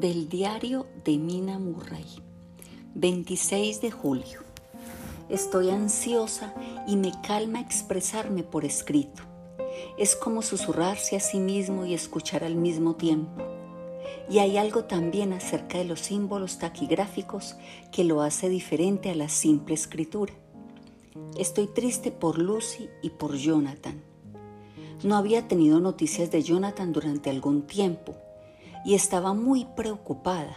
Del diario de Mina Murray, 26 de julio. Estoy ansiosa y me calma expresarme por escrito. Es como susurrarse a sí mismo y escuchar al mismo tiempo. Y hay algo también acerca de los símbolos taquigráficos que lo hace diferente a la simple escritura. Estoy triste por Lucy y por Jonathan. No había tenido noticias de Jonathan durante algún tiempo y estaba muy preocupada.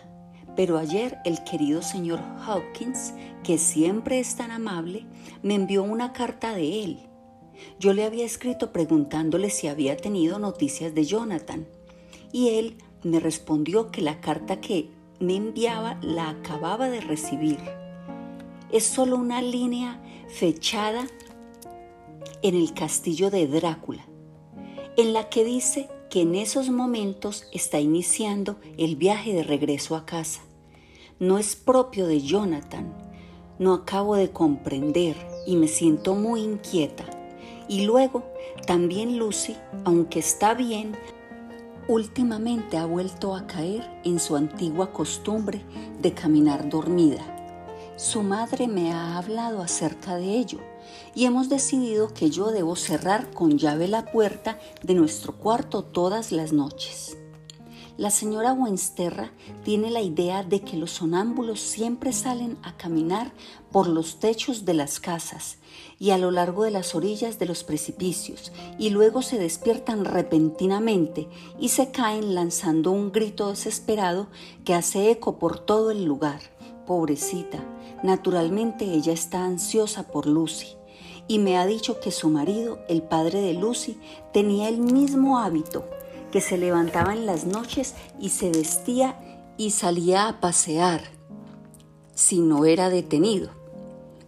Pero ayer el querido señor Hawkins, que siempre es tan amable, me envió una carta de él. Yo le había escrito preguntándole si había tenido noticias de Jonathan y él me respondió que la carta que me enviaba la acababa de recibir. Es solo una línea fechada en el castillo de Drácula, en la que dice que en esos momentos está iniciando el viaje de regreso a casa. No es propio de Jonathan. No acabo de comprender y me siento muy inquieta. Y luego, también Lucy, aunque está bien, últimamente ha vuelto a caer en su antigua costumbre de caminar dormida. Su madre me ha hablado acerca de ello y hemos decidido que yo debo cerrar con llave la puerta de nuestro cuarto todas las noches. La señora Wensterra tiene la idea de que los sonámbulos siempre salen a caminar por los techos de las casas y a lo largo de las orillas de los precipicios y luego se despiertan repentinamente y se caen lanzando un grito desesperado que hace eco por todo el lugar. Pobrecita, naturalmente ella está ansiosa por Lucy y me ha dicho que su marido, el padre de Lucy, tenía el mismo hábito, que se levantaba en las noches y se vestía y salía a pasear, si no era detenido.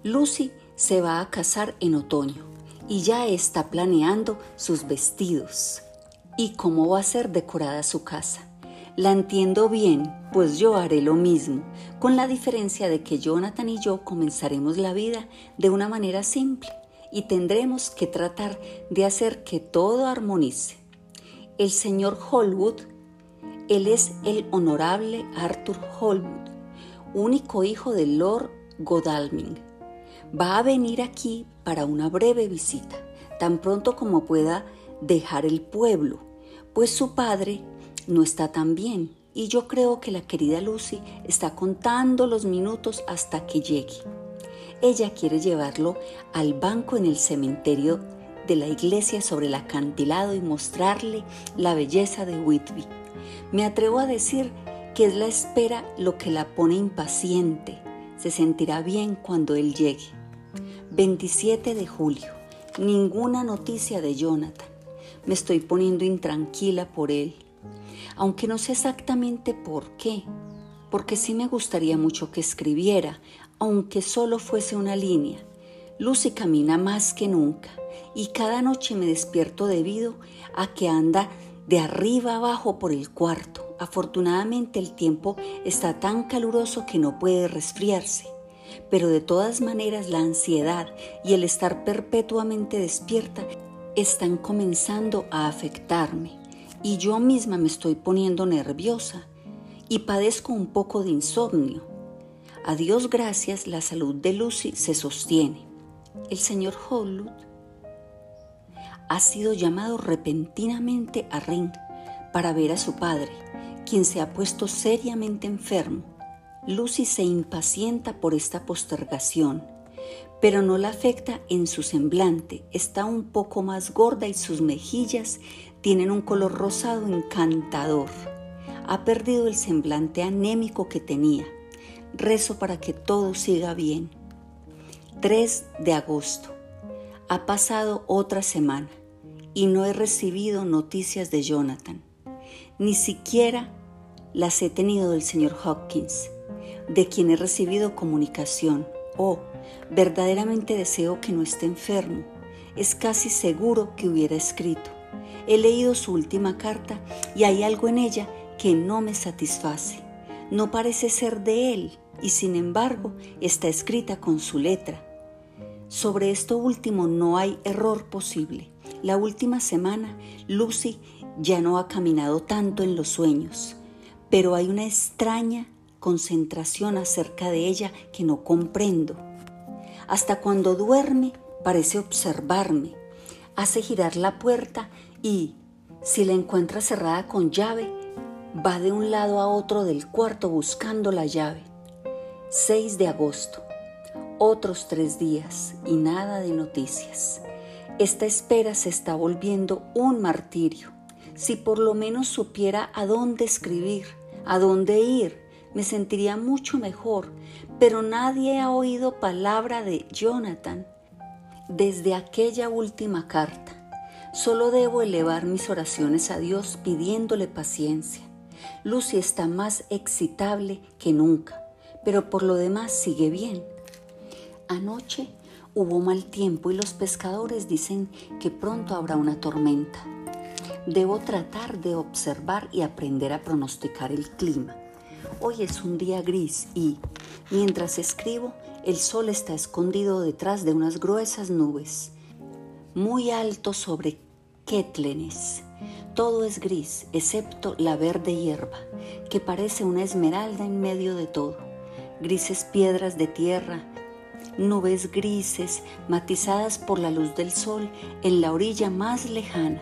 Lucy se va a casar en otoño y ya está planeando sus vestidos y cómo va a ser decorada su casa. La entiendo bien, pues yo haré lo mismo, con la diferencia de que Jonathan y yo comenzaremos la vida de una manera simple y tendremos que tratar de hacer que todo armonice. El señor Holwood, él es el honorable Arthur Holwood, único hijo de Lord Godalming. Va a venir aquí para una breve visita, tan pronto como pueda dejar el pueblo, pues su padre no está tan bien y yo creo que la querida Lucy está contando los minutos hasta que llegue. Ella quiere llevarlo al banco en el cementerio de la iglesia sobre el acantilado y mostrarle la belleza de Whitby. Me atrevo a decir que es la espera lo que la pone impaciente. Se sentirá bien cuando él llegue. 27 de julio. Ninguna noticia de Jonathan. Me estoy poniendo intranquila por él aunque no sé exactamente por qué, porque sí me gustaría mucho que escribiera, aunque solo fuese una línea. Lucy camina más que nunca y cada noche me despierto debido a que anda de arriba abajo por el cuarto. Afortunadamente el tiempo está tan caluroso que no puede resfriarse, pero de todas maneras la ansiedad y el estar perpetuamente despierta están comenzando a afectarme y yo misma me estoy poniendo nerviosa y padezco un poco de insomnio. A Dios gracias, la salud de Lucy se sostiene. El señor Holwood ha sido llamado repentinamente a Ring para ver a su padre, quien se ha puesto seriamente enfermo. Lucy se impacienta por esta postergación, pero no la afecta en su semblante. Está un poco más gorda y sus mejillas tienen un color rosado encantador. Ha perdido el semblante anémico que tenía. Rezo para que todo siga bien. 3 de agosto. Ha pasado otra semana y no he recibido noticias de Jonathan. Ni siquiera las he tenido del señor Hopkins, de quien he recibido comunicación. Oh, verdaderamente deseo que no esté enfermo. Es casi seguro que hubiera escrito. He leído su última carta y hay algo en ella que no me satisface. No parece ser de él y sin embargo está escrita con su letra. Sobre esto último no hay error posible. La última semana Lucy ya no ha caminado tanto en los sueños, pero hay una extraña concentración acerca de ella que no comprendo. Hasta cuando duerme parece observarme, hace girar la puerta y, si la encuentra cerrada con llave, va de un lado a otro del cuarto buscando la llave. 6 de agosto. Otros tres días y nada de noticias. Esta espera se está volviendo un martirio. Si por lo menos supiera a dónde escribir, a dónde ir, me sentiría mucho mejor, pero nadie ha oído palabra de Jonathan desde aquella última carta. Solo debo elevar mis oraciones a Dios pidiéndole paciencia. Lucy está más excitable que nunca, pero por lo demás sigue bien. Anoche Hubo mal tiempo y los pescadores dicen que pronto habrá una tormenta. Debo tratar de observar y aprender a pronosticar el clima. Hoy es un día gris y, mientras escribo, el sol está escondido detrás de unas gruesas nubes, muy alto sobre Ketlenes. Todo es gris, excepto la verde hierba, que parece una esmeralda en medio de todo. Grises piedras de tierra, nubes grises matizadas por la luz del sol en la orilla más lejana,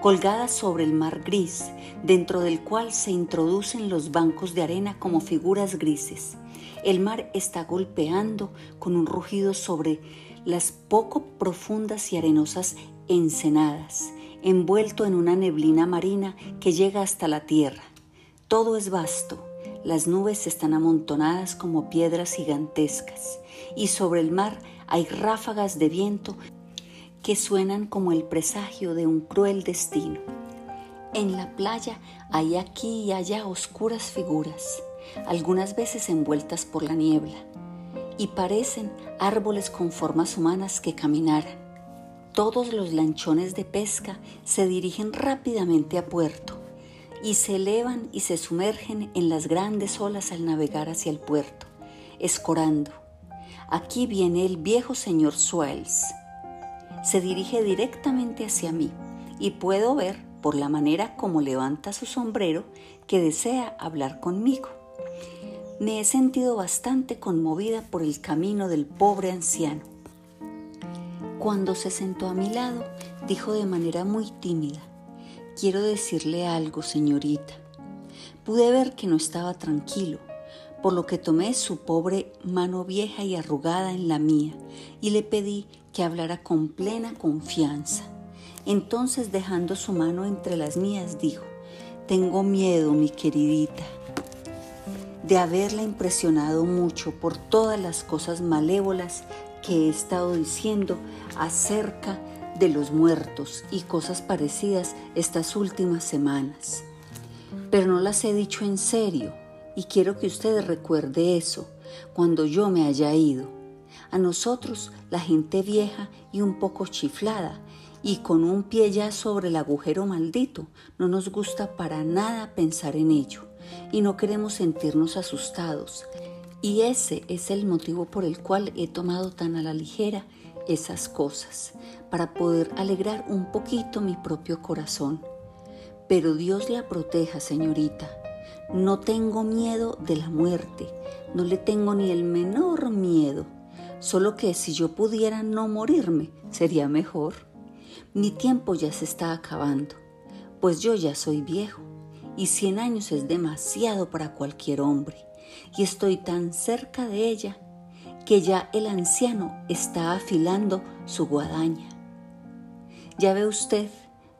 colgadas sobre el mar gris, dentro del cual se introducen los bancos de arena como figuras grises. El mar está golpeando con un rugido sobre las poco profundas y arenosas ensenadas, envuelto en una neblina marina que llega hasta la tierra. Todo es vasto, las nubes están amontonadas como piedras gigantescas y sobre el mar hay ráfagas de viento que suenan como el presagio de un cruel destino. En la playa hay aquí y allá oscuras figuras, algunas veces envueltas por la niebla, y parecen árboles con formas humanas que caminaran. Todos los lanchones de pesca se dirigen rápidamente a puerto y se elevan y se sumergen en las grandes olas al navegar hacia el puerto, escorando. Aquí viene el viejo señor Swells. Se dirige directamente hacia mí y puedo ver, por la manera como levanta su sombrero, que desea hablar conmigo. Me he sentido bastante conmovida por el camino del pobre anciano. Cuando se sentó a mi lado, dijo de manera muy tímida, Quiero decirle algo, señorita. Pude ver que no estaba tranquilo, por lo que tomé su pobre mano vieja y arrugada en la mía y le pedí que hablara con plena confianza. Entonces, dejando su mano entre las mías, dijo, Tengo miedo, mi queridita, de haberla impresionado mucho por todas las cosas malévolas he estado diciendo acerca de los muertos y cosas parecidas estas últimas semanas. Pero no las he dicho en serio y quiero que usted recuerde eso cuando yo me haya ido. A nosotros, la gente vieja y un poco chiflada y con un pie ya sobre el agujero maldito, no nos gusta para nada pensar en ello y no queremos sentirnos asustados. Y ese es el motivo por el cual he tomado tan a la ligera esas cosas para poder alegrar un poquito mi propio corazón. Pero Dios la proteja, señorita. No tengo miedo de la muerte, no le tengo ni el menor miedo, solo que si yo pudiera no morirme, sería mejor. Mi tiempo ya se está acabando, pues yo ya soy viejo y cien años es demasiado para cualquier hombre, y estoy tan cerca de ella que ya el anciano está afilando su guadaña. Ya ve usted,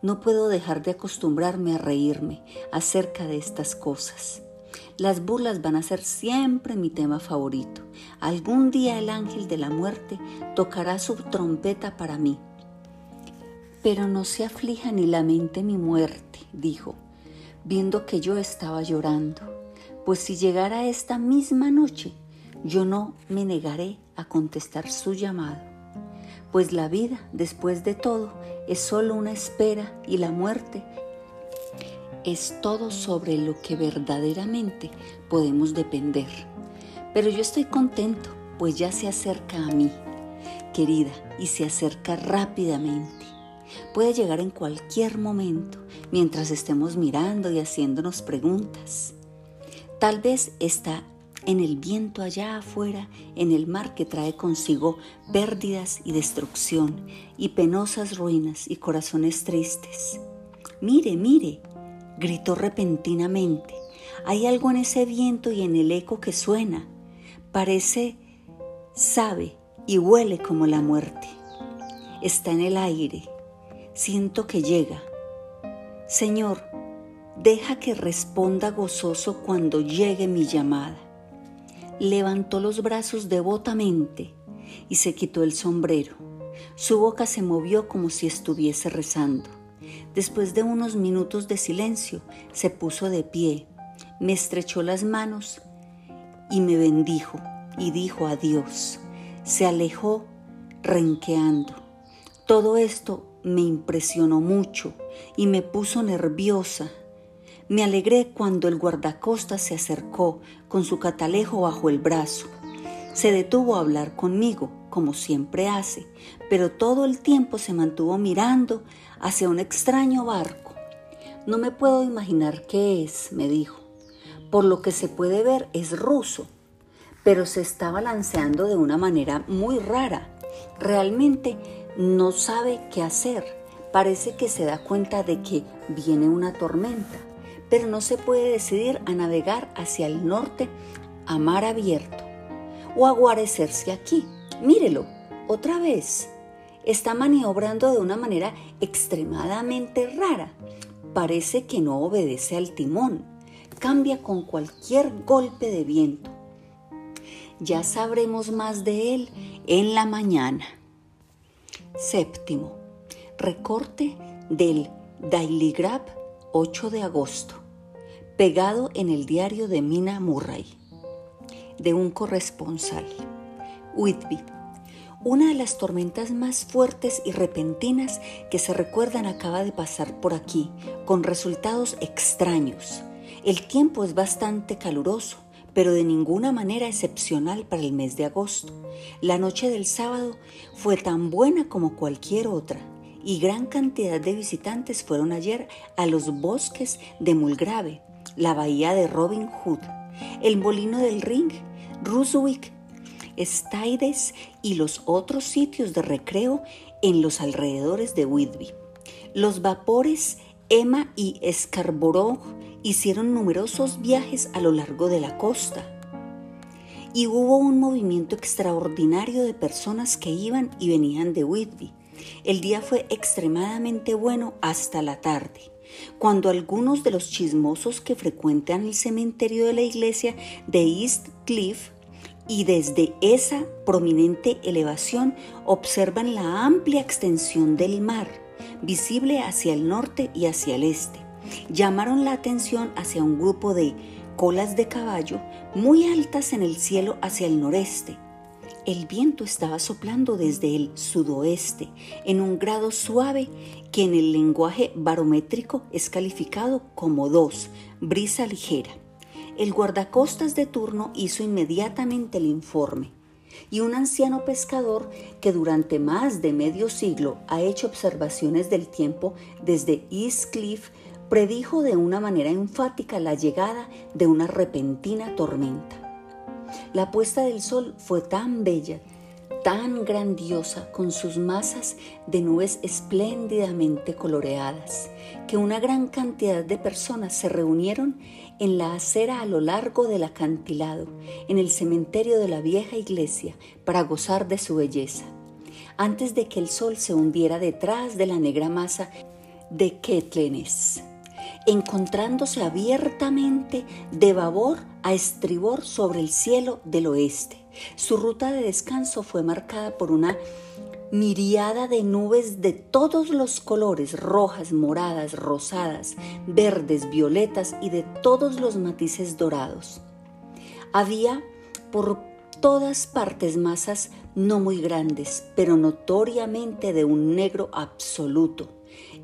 no puedo dejar de acostumbrarme a reírme acerca de estas cosas. Las burlas van a ser siempre mi tema favorito. Algún día el ángel de la muerte tocará su trompeta para mí. Pero no se aflija ni lamente mi muerte, dijo, viendo que yo estaba llorando, pues si llegara esta misma noche, yo no me negaré a contestar su llamado, pues la vida, después de todo, es solo una espera y la muerte es todo sobre lo que verdaderamente podemos depender. Pero yo estoy contento, pues ya se acerca a mí, querida, y se acerca rápidamente. Puede llegar en cualquier momento, mientras estemos mirando y haciéndonos preguntas. Tal vez está en el viento allá afuera, en el mar que trae consigo pérdidas y destrucción, y penosas ruinas y corazones tristes. Mire, mire, gritó repentinamente. Hay algo en ese viento y en el eco que suena. Parece, sabe y huele como la muerte. Está en el aire. Siento que llega. Señor, deja que responda gozoso cuando llegue mi llamada levantó los brazos devotamente y se quitó el sombrero. Su boca se movió como si estuviese rezando. Después de unos minutos de silencio, se puso de pie, me estrechó las manos y me bendijo y dijo adiós. Se alejó renqueando. Todo esto me impresionó mucho y me puso nerviosa me alegré cuando el guardacostas se acercó con su catalejo bajo el brazo. Se detuvo a hablar conmigo, como siempre hace, pero todo el tiempo se mantuvo mirando hacia un extraño barco. No me puedo imaginar qué es, me dijo. Por lo que se puede ver es ruso, pero se está balanceando de una manera muy rara. Realmente no sabe qué hacer. Parece que se da cuenta de que viene una tormenta pero no se puede decidir a navegar hacia el norte a mar abierto o a guarecerse aquí. Mírelo, otra vez. Está maniobrando de una manera extremadamente rara. Parece que no obedece al timón. Cambia con cualquier golpe de viento. Ya sabremos más de él en la mañana. Séptimo. Recorte del Daily Grab 8 de agosto pegado en el diario de Mina Murray, de un corresponsal. Whitby, una de las tormentas más fuertes y repentinas que se recuerdan acaba de pasar por aquí, con resultados extraños. El tiempo es bastante caluroso, pero de ninguna manera excepcional para el mes de agosto. La noche del sábado fue tan buena como cualquier otra, y gran cantidad de visitantes fueron ayer a los bosques de Mulgrave, la bahía de Robin Hood, el molino del Ring, Ruswick, Stydes y los otros sitios de recreo en los alrededores de Whitby. Los vapores Emma y Scarborough hicieron numerosos viajes a lo largo de la costa y hubo un movimiento extraordinario de personas que iban y venían de Whitby. El día fue extremadamente bueno hasta la tarde cuando algunos de los chismosos que frecuentan el cementerio de la iglesia de East Cliff y desde esa prominente elevación observan la amplia extensión del mar, visible hacia el norte y hacia el este. Llamaron la atención hacia un grupo de colas de caballo muy altas en el cielo hacia el noreste el viento estaba soplando desde el sudoeste en un grado suave que en el lenguaje barométrico es calificado como 2, brisa ligera. El guardacostas de turno hizo inmediatamente el informe y un anciano pescador que durante más de medio siglo ha hecho observaciones del tiempo desde East Cliff predijo de una manera enfática la llegada de una repentina tormenta. La puesta del sol fue tan bella, tan grandiosa, con sus masas de nubes espléndidamente coloreadas, que una gran cantidad de personas se reunieron en la acera a lo largo del acantilado, en el cementerio de la vieja iglesia, para gozar de su belleza. Antes de que el sol se hundiera detrás de la negra masa de Ketlenes encontrándose abiertamente de babor a estribor sobre el cielo del oeste. Su ruta de descanso fue marcada por una miriada de nubes de todos los colores, rojas, moradas, rosadas, verdes, violetas y de todos los matices dorados. Había por todas partes masas no muy grandes, pero notoriamente de un negro absoluto,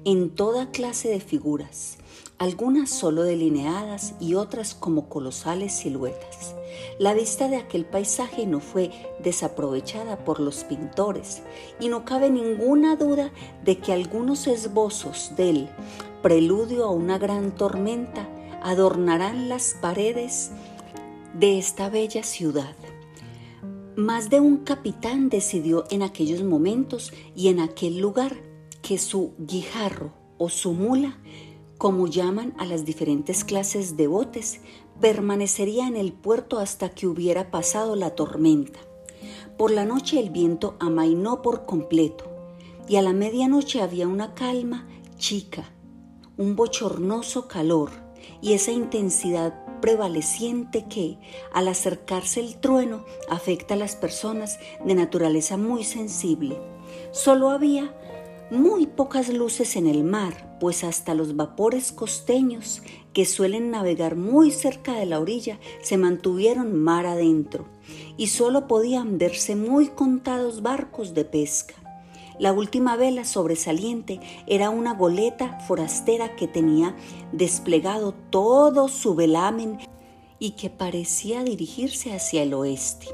en toda clase de figuras algunas solo delineadas y otras como colosales siluetas. La vista de aquel paisaje no fue desaprovechada por los pintores y no cabe ninguna duda de que algunos esbozos del preludio a una gran tormenta adornarán las paredes de esta bella ciudad. Más de un capitán decidió en aquellos momentos y en aquel lugar que su guijarro o su mula, como llaman a las diferentes clases de botes, permanecería en el puerto hasta que hubiera pasado la tormenta. Por la noche el viento amainó por completo y a la medianoche había una calma chica, un bochornoso calor y esa intensidad prevaleciente que, al acercarse el trueno, afecta a las personas de naturaleza muy sensible. Solo había muy pocas luces en el mar, pues hasta los vapores costeños, que suelen navegar muy cerca de la orilla, se mantuvieron mar adentro, y solo podían verse muy contados barcos de pesca. La última vela sobresaliente era una goleta forastera que tenía desplegado todo su velamen y que parecía dirigirse hacia el oeste.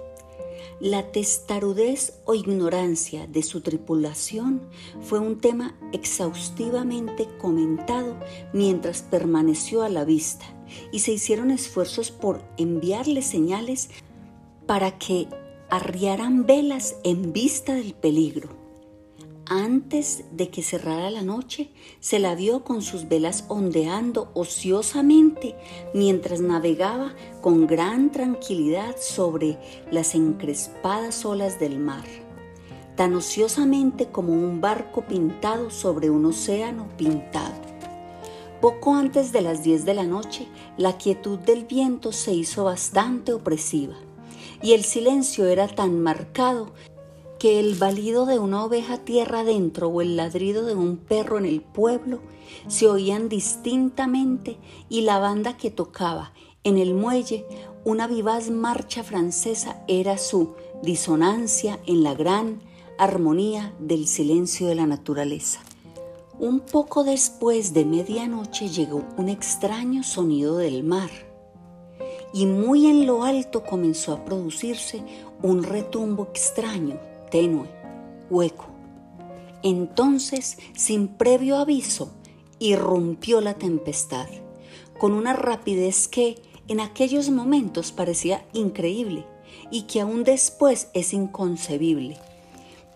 La testarudez o ignorancia de su tripulación fue un tema exhaustivamente comentado mientras permaneció a la vista y se hicieron esfuerzos por enviarle señales para que arriaran velas en vista del peligro. Antes de que cerrara la noche, se la vio con sus velas ondeando ociosamente mientras navegaba con gran tranquilidad sobre las encrespadas olas del mar, tan ociosamente como un barco pintado sobre un océano pintado. Poco antes de las diez de la noche, la quietud del viento se hizo bastante opresiva y el silencio era tan marcado que el balido de una oveja tierra adentro o el ladrido de un perro en el pueblo se oían distintamente y la banda que tocaba en el muelle una vivaz marcha francesa era su disonancia en la gran armonía del silencio de la naturaleza. Un poco después de medianoche llegó un extraño sonido del mar y muy en lo alto comenzó a producirse un retumbo extraño tenue, hueco. Entonces, sin previo aviso, irrumpió la tempestad, con una rapidez que en aquellos momentos parecía increíble y que aún después es inconcebible.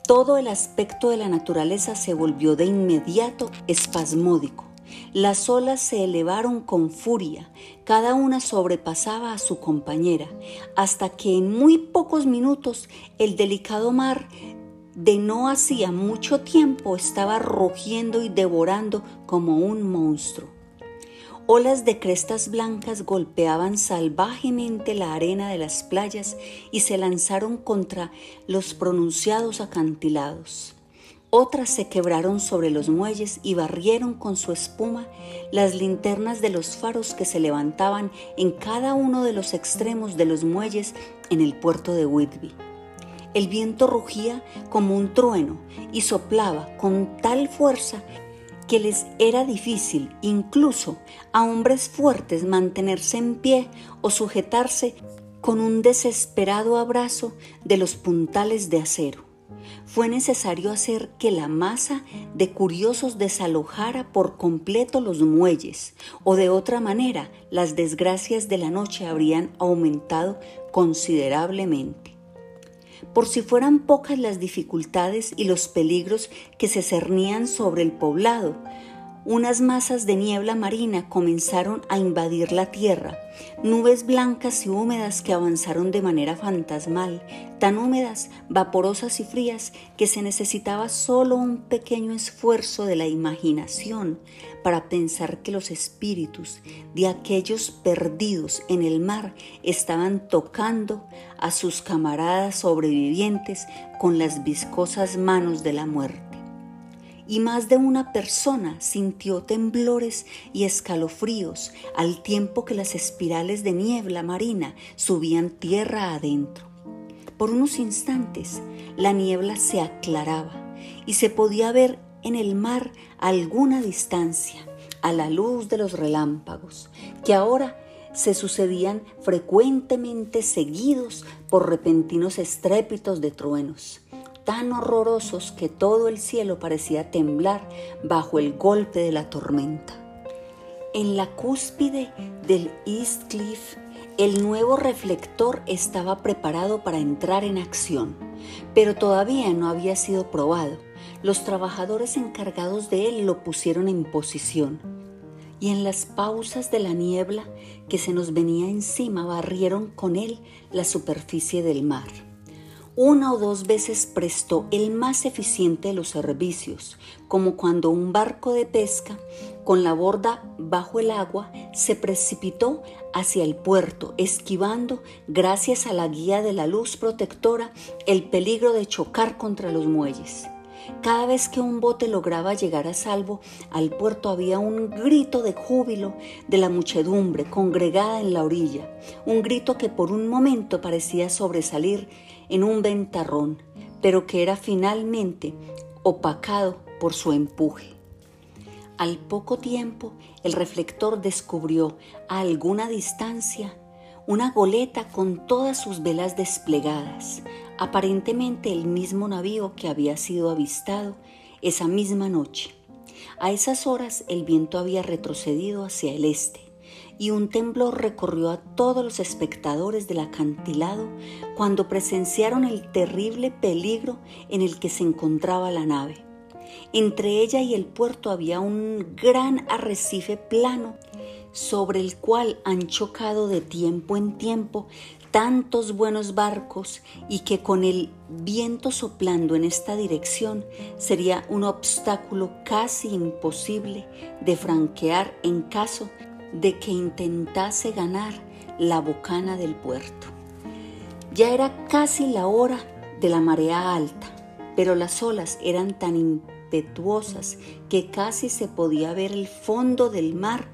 Todo el aspecto de la naturaleza se volvió de inmediato espasmódico. Las olas se elevaron con furia, cada una sobrepasaba a su compañera, hasta que en muy pocos minutos el delicado mar de no hacía mucho tiempo estaba rugiendo y devorando como un monstruo. Olas de crestas blancas golpeaban salvajemente la arena de las playas y se lanzaron contra los pronunciados acantilados. Otras se quebraron sobre los muelles y barrieron con su espuma las linternas de los faros que se levantaban en cada uno de los extremos de los muelles en el puerto de Whitby. El viento rugía como un trueno y soplaba con tal fuerza que les era difícil incluso a hombres fuertes mantenerse en pie o sujetarse con un desesperado abrazo de los puntales de acero fue necesario hacer que la masa de curiosos desalojara por completo los muelles, o de otra manera las desgracias de la noche habrían aumentado considerablemente. Por si fueran pocas las dificultades y los peligros que se cernían sobre el poblado, unas masas de niebla marina comenzaron a invadir la tierra, nubes blancas y húmedas que avanzaron de manera fantasmal, tan húmedas, vaporosas y frías que se necesitaba solo un pequeño esfuerzo de la imaginación para pensar que los espíritus de aquellos perdidos en el mar estaban tocando a sus camaradas sobrevivientes con las viscosas manos de la muerte y más de una persona sintió temblores y escalofríos al tiempo que las espirales de niebla marina subían tierra adentro. Por unos instantes la niebla se aclaraba y se podía ver en el mar a alguna distancia, a la luz de los relámpagos, que ahora se sucedían frecuentemente seguidos por repentinos estrépitos de truenos tan horrorosos que todo el cielo parecía temblar bajo el golpe de la tormenta. En la cúspide del East Cliff, el nuevo reflector estaba preparado para entrar en acción, pero todavía no había sido probado. Los trabajadores encargados de él lo pusieron en posición y en las pausas de la niebla que se nos venía encima barrieron con él la superficie del mar. Una o dos veces prestó el más eficiente de los servicios, como cuando un barco de pesca con la borda bajo el agua se precipitó hacia el puerto, esquivando, gracias a la guía de la luz protectora, el peligro de chocar contra los muelles. Cada vez que un bote lograba llegar a salvo al puerto había un grito de júbilo de la muchedumbre congregada en la orilla, un grito que por un momento parecía sobresalir en un ventarrón, pero que era finalmente opacado por su empuje. Al poco tiempo, el reflector descubrió a alguna distancia una goleta con todas sus velas desplegadas, aparentemente el mismo navío que había sido avistado esa misma noche. A esas horas el viento había retrocedido hacia el este y un temblor recorrió a todos los espectadores del acantilado cuando presenciaron el terrible peligro en el que se encontraba la nave. Entre ella y el puerto había un gran arrecife plano sobre el cual han chocado de tiempo en tiempo tantos buenos barcos y que con el viento soplando en esta dirección sería un obstáculo casi imposible de franquear en caso de que intentase ganar la bocana del puerto. Ya era casi la hora de la marea alta, pero las olas eran tan impetuosas que casi se podía ver el fondo del mar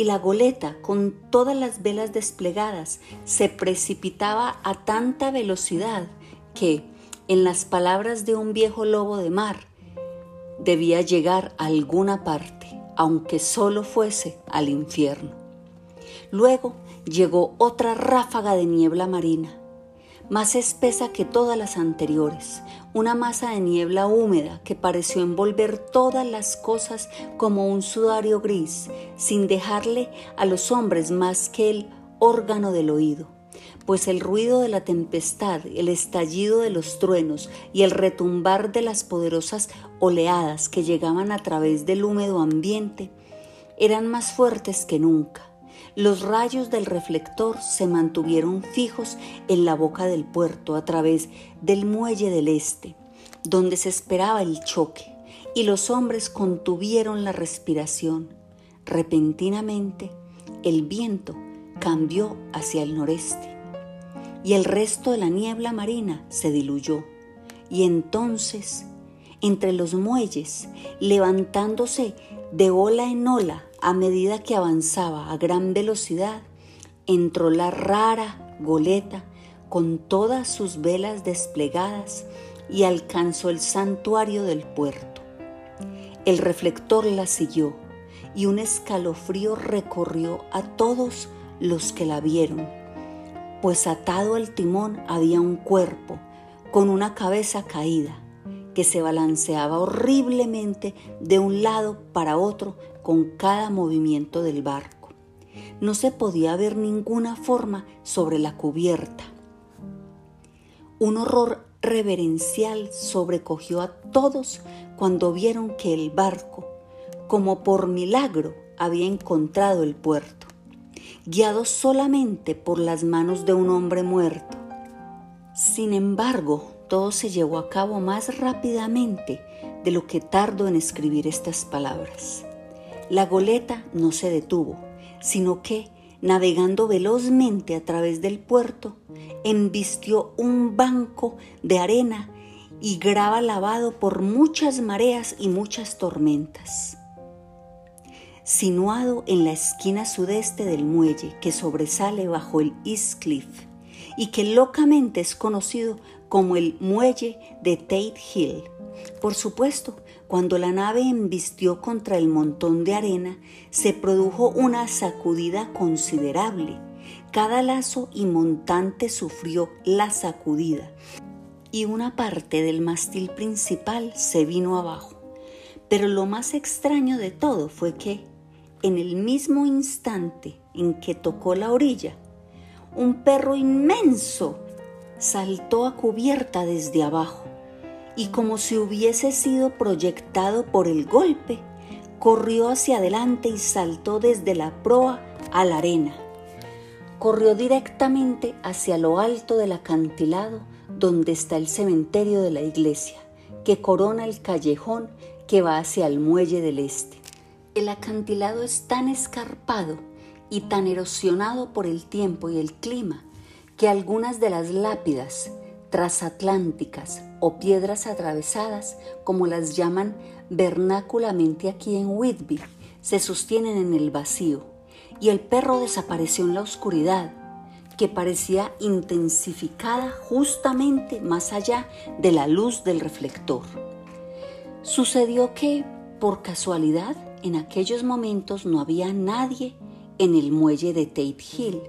y la goleta, con todas las velas desplegadas, se precipitaba a tanta velocidad que, en las palabras de un viejo lobo de mar, debía llegar a alguna parte aunque solo fuese al infierno. Luego llegó otra ráfaga de niebla marina, más espesa que todas las anteriores, una masa de niebla húmeda que pareció envolver todas las cosas como un sudario gris, sin dejarle a los hombres más que el órgano del oído pues el ruido de la tempestad, el estallido de los truenos y el retumbar de las poderosas oleadas que llegaban a través del húmedo ambiente eran más fuertes que nunca. Los rayos del reflector se mantuvieron fijos en la boca del puerto a través del muelle del este, donde se esperaba el choque, y los hombres contuvieron la respiración. Repentinamente, el viento cambió hacia el noreste y el resto de la niebla marina se diluyó. Y entonces, entre los muelles, levantándose de ola en ola a medida que avanzaba a gran velocidad, entró la rara goleta con todas sus velas desplegadas y alcanzó el santuario del puerto. El reflector la siguió y un escalofrío recorrió a todos los que la vieron pues atado al timón había un cuerpo con una cabeza caída que se balanceaba horriblemente de un lado para otro con cada movimiento del barco. No se podía ver ninguna forma sobre la cubierta. Un horror reverencial sobrecogió a todos cuando vieron que el barco, como por milagro, había encontrado el puerto guiado solamente por las manos de un hombre muerto. Sin embargo, todo se llevó a cabo más rápidamente de lo que tardo en escribir estas palabras. La goleta no se detuvo, sino que, navegando velozmente a través del puerto, embistió un banco de arena y grava lavado por muchas mareas y muchas tormentas sinuado en la esquina sudeste del muelle que sobresale bajo el East Cliff y que locamente es conocido como el muelle de Tate Hill. Por supuesto, cuando la nave embistió contra el montón de arena, se produjo una sacudida considerable. Cada lazo y montante sufrió la sacudida y una parte del mástil principal se vino abajo. Pero lo más extraño de todo fue que, en el mismo instante en que tocó la orilla, un perro inmenso saltó a cubierta desde abajo y como si hubiese sido proyectado por el golpe, corrió hacia adelante y saltó desde la proa a la arena. Corrió directamente hacia lo alto del acantilado donde está el cementerio de la iglesia, que corona el callejón que va hacia el muelle del este. El acantilado es tan escarpado y tan erosionado por el tiempo y el clima que algunas de las lápidas transatlánticas o piedras atravesadas, como las llaman vernáculamente aquí en Whitby, se sostienen en el vacío, y el perro desapareció en la oscuridad, que parecía intensificada justamente más allá de la luz del reflector. Sucedió que, por casualidad, en aquellos momentos no había nadie en el muelle de Tate Hill,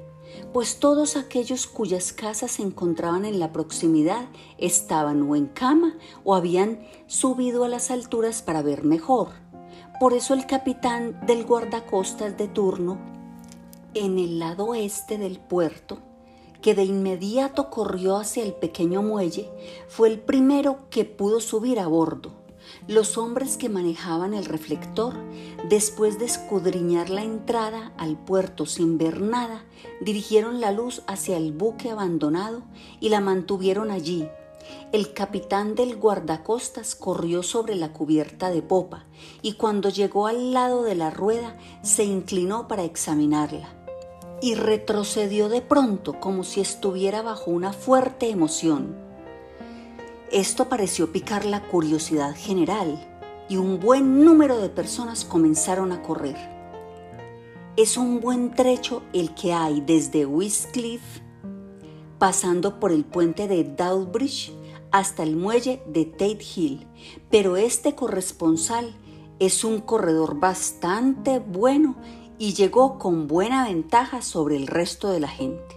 pues todos aquellos cuyas casas se encontraban en la proximidad estaban o en cama o habían subido a las alturas para ver mejor. Por eso el capitán del guardacostas de turno, en el lado oeste del puerto, que de inmediato corrió hacia el pequeño muelle, fue el primero que pudo subir a bordo los hombres que manejaban el reflector, después de escudriñar la entrada al puerto sin ver nada, dirigieron la luz hacia el buque abandonado y la mantuvieron allí. El capitán del guardacostas corrió sobre la cubierta de popa y cuando llegó al lado de la rueda se inclinó para examinarla y retrocedió de pronto como si estuviera bajo una fuerte emoción. Esto pareció picar la curiosidad general y un buen número de personas comenzaron a correr. Es un buen trecho el que hay desde Westcliff, pasando por el puente de Dowbridge hasta el muelle de Tate Hill, pero este corresponsal es un corredor bastante bueno y llegó con buena ventaja sobre el resto de la gente.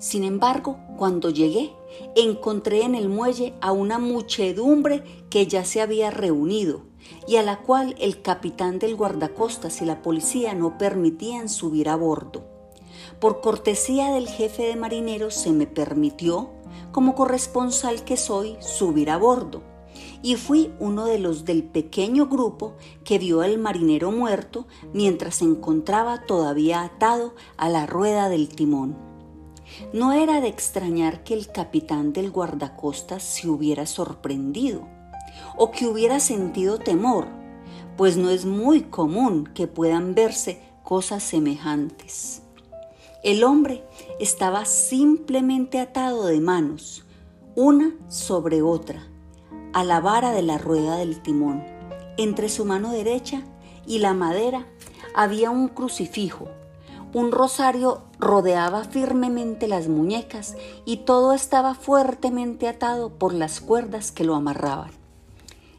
Sin embargo, cuando llegué, encontré en el muelle a una muchedumbre que ya se había reunido y a la cual el capitán del guardacostas y la policía no permitían subir a bordo. Por cortesía del jefe de marineros se me permitió, como corresponsal que soy, subir a bordo, y fui uno de los del pequeño grupo que vio al marinero muerto mientras se encontraba todavía atado a la rueda del timón. No era de extrañar que el capitán del guardacostas se hubiera sorprendido o que hubiera sentido temor, pues no es muy común que puedan verse cosas semejantes. El hombre estaba simplemente atado de manos, una sobre otra, a la vara de la rueda del timón. Entre su mano derecha y la madera había un crucifijo un rosario rodeaba firmemente las muñecas y todo estaba fuertemente atado por las cuerdas que lo amarraban.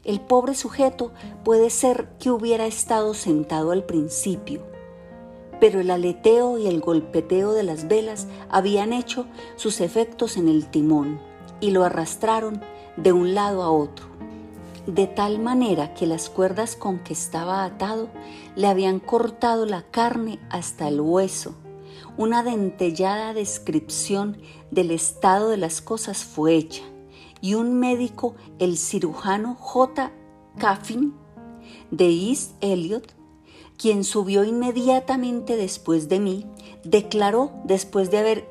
El pobre sujeto puede ser que hubiera estado sentado al principio, pero el aleteo y el golpeteo de las velas habían hecho sus efectos en el timón y lo arrastraron de un lado a otro de tal manera que las cuerdas con que estaba atado le habían cortado la carne hasta el hueso. Una dentellada descripción del estado de las cosas fue hecha y un médico, el cirujano J. Caffin de East Elliot, quien subió inmediatamente después de mí, declaró después de haber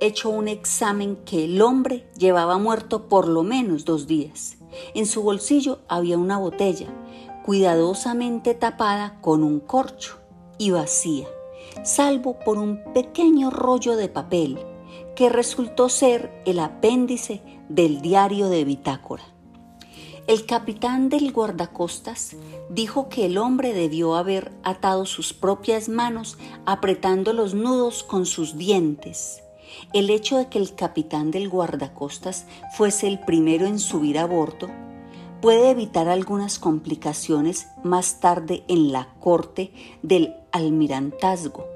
hecho un examen que el hombre llevaba muerto por lo menos dos días en su bolsillo había una botella, cuidadosamente tapada con un corcho y vacía, salvo por un pequeño rollo de papel que resultó ser el apéndice del diario de bitácora. El capitán del guardacostas dijo que el hombre debió haber atado sus propias manos apretando los nudos con sus dientes el hecho de que el capitán del guardacostas fuese el primero en subir a bordo puede evitar algunas complicaciones más tarde en la corte del almirantazgo,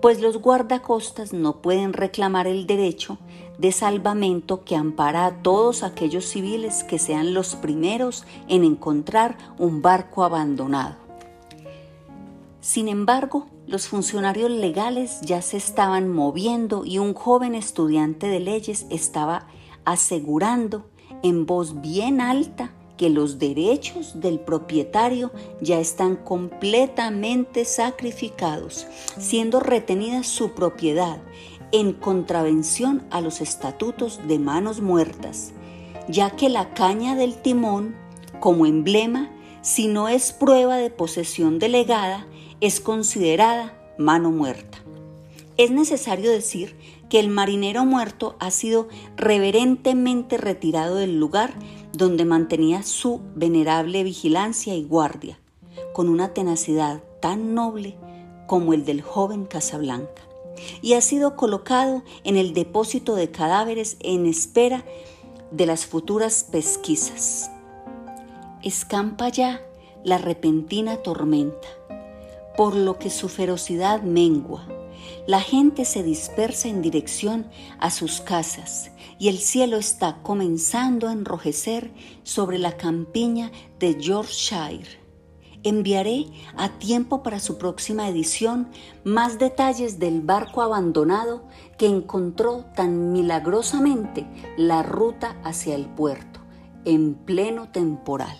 pues los guardacostas no pueden reclamar el derecho de salvamento que ampara a todos aquellos civiles que sean los primeros en encontrar un barco abandonado. Sin embargo, los funcionarios legales ya se estaban moviendo y un joven estudiante de leyes estaba asegurando en voz bien alta que los derechos del propietario ya están completamente sacrificados, siendo retenida su propiedad en contravención a los estatutos de manos muertas, ya que la caña del timón, como emblema, si no es prueba de posesión delegada, es considerada mano muerta. Es necesario decir que el marinero muerto ha sido reverentemente retirado del lugar donde mantenía su venerable vigilancia y guardia, con una tenacidad tan noble como el del joven Casablanca, y ha sido colocado en el depósito de cadáveres en espera de las futuras pesquisas. Escampa ya la repentina tormenta, por lo que su ferocidad mengua la gente se dispersa en dirección a sus casas y el cielo está comenzando a enrojecer sobre la campiña de Yorkshire. Enviaré a tiempo para su próxima edición más detalles del barco abandonado que encontró tan milagrosamente la ruta hacia el puerto en pleno temporal.